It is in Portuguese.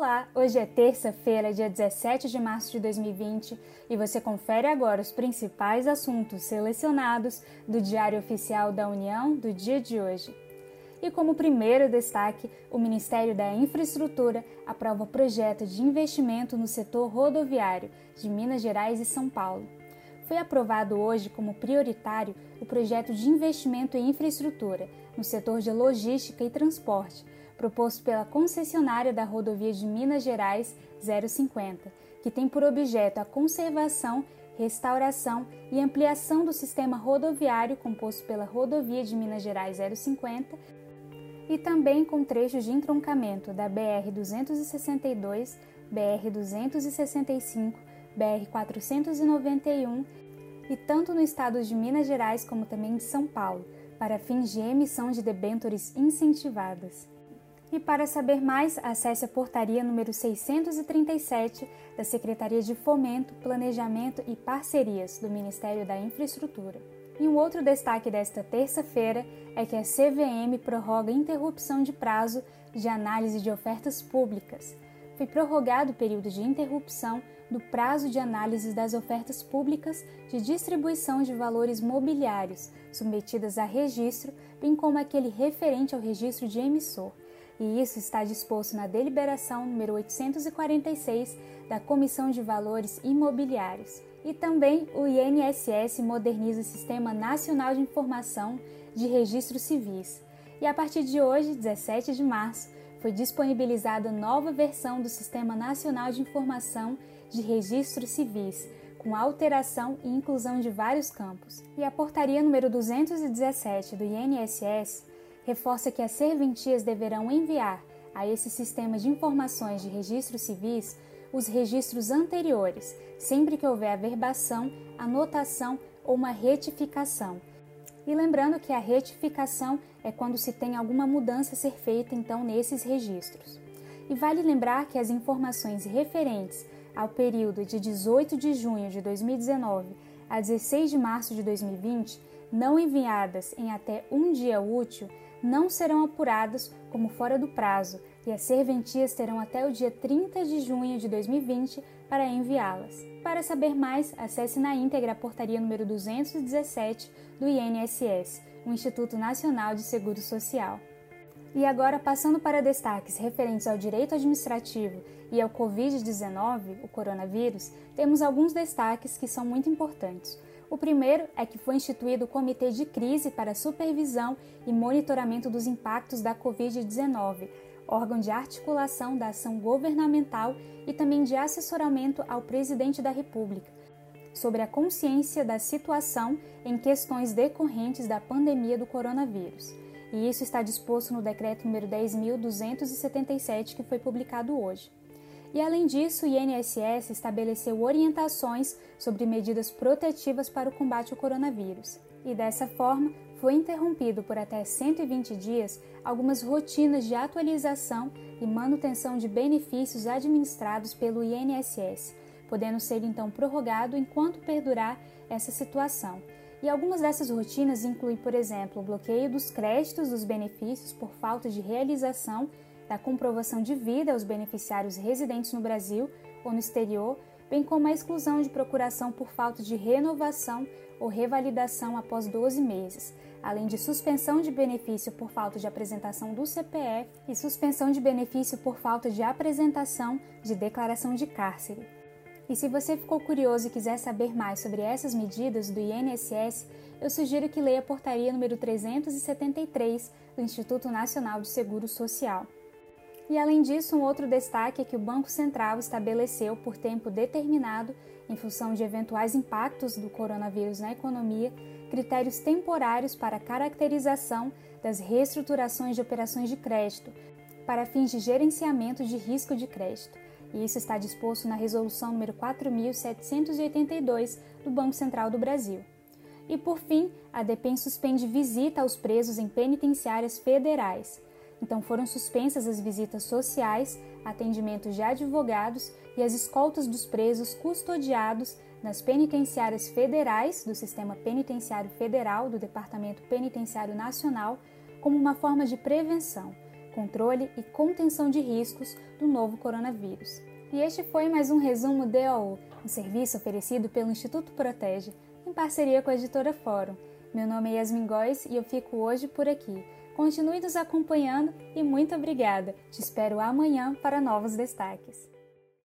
Olá, hoje é terça-feira, dia 17 de março de 2020 e você confere agora os principais assuntos selecionados do Diário Oficial da União do dia de hoje. E como primeiro destaque, o Ministério da Infraestrutura aprova projeto de investimento no setor rodoviário de Minas Gerais e São Paulo. Foi aprovado hoje como prioritário o projeto de investimento em infraestrutura no setor de logística e transporte proposto pela concessionária da rodovia de Minas Gerais 050, que tem por objeto a conservação, restauração e ampliação do sistema rodoviário composto pela rodovia de Minas Gerais 050 e também com trechos de entroncamento da BR 262, BR 265, BR 491 e tanto no estado de Minas Gerais como também de São Paulo, para fins de emissão de debêntures incentivadas. E para saber mais, acesse a portaria número 637 da Secretaria de Fomento, Planejamento e Parcerias do Ministério da Infraestrutura. E um outro destaque desta terça-feira é que a CVM prorroga interrupção de prazo de análise de ofertas públicas. Foi prorrogado o período de interrupção do prazo de análise das ofertas públicas de distribuição de valores mobiliários submetidas a registro, bem como aquele referente ao registro de emissor e isso está disposto na deliberação número 846 da Comissão de Valores Imobiliários. E também o INSS moderniza o Sistema Nacional de Informação de Registros Civis. E a partir de hoje, 17 de março, foi disponibilizada nova versão do Sistema Nacional de Informação de Registros Civis, com alteração e inclusão de vários campos. E a portaria número 217 do INSS reforça que as serventias deverão enviar a esse sistema de informações de registros civis os registros anteriores, sempre que houver averbação, anotação ou uma retificação. E lembrando que a retificação é quando se tem alguma mudança a ser feita então nesses registros. E vale lembrar que as informações referentes ao período de 18 de junho de 2019 a 16 de março de 2020, não enviadas em até um dia útil, não serão apuradas como fora do prazo e as serventias terão até o dia 30 de junho de 2020 para enviá-las. Para saber mais, acesse na íntegra a portaria número 217 do INSS, o Instituto Nacional de Seguro Social. E agora, passando para destaques referentes ao direito administrativo e ao Covid-19, o coronavírus, temos alguns destaques que são muito importantes. O primeiro é que foi instituído o Comitê de Crise para Supervisão e Monitoramento dos Impactos da Covid-19, órgão de articulação da ação governamental e também de assessoramento ao Presidente da República, sobre a consciência da situação em questões decorrentes da pandemia do coronavírus. E isso está disposto no decreto número 10.277 que foi publicado hoje. E além disso, o INSS estabeleceu orientações sobre medidas protetivas para o combate ao coronavírus. E dessa forma, foi interrompido por até 120 dias algumas rotinas de atualização e manutenção de benefícios administrados pelo INSS, podendo ser então prorrogado enquanto perdurar essa situação. E algumas dessas rotinas incluem, por exemplo, o bloqueio dos créditos dos benefícios por falta de realização da comprovação de vida aos beneficiários residentes no Brasil ou no exterior, bem como a exclusão de procuração por falta de renovação ou revalidação após 12 meses, além de suspensão de benefício por falta de apresentação do CPF e suspensão de benefício por falta de apresentação de declaração de cárcere. E se você ficou curioso e quiser saber mais sobre essas medidas do INSS, eu sugiro que leia a portaria número 373 do Instituto Nacional de Seguro Social. E além disso, um outro destaque é que o Banco Central estabeleceu por tempo determinado, em função de eventuais impactos do coronavírus na economia, critérios temporários para a caracterização das reestruturações de operações de crédito, para fins de gerenciamento de risco de crédito. E isso está disposto na Resolução número 4782 do Banco Central do Brasil. E por fim, a DEPEN suspende visita aos presos em penitenciárias federais. Então foram suspensas as visitas sociais, atendimentos de advogados e as escoltas dos presos custodiados nas penitenciárias federais do Sistema Penitenciário Federal do Departamento Penitenciário Nacional, como uma forma de prevenção, controle e contenção de riscos do novo coronavírus. E este foi mais um resumo DOU, um serviço oferecido pelo Instituto Protege, em parceria com a editora Fórum. Meu nome é Yasmin Góes e eu fico hoje por aqui. Continue nos acompanhando e muito obrigada! Te espero amanhã para novos destaques.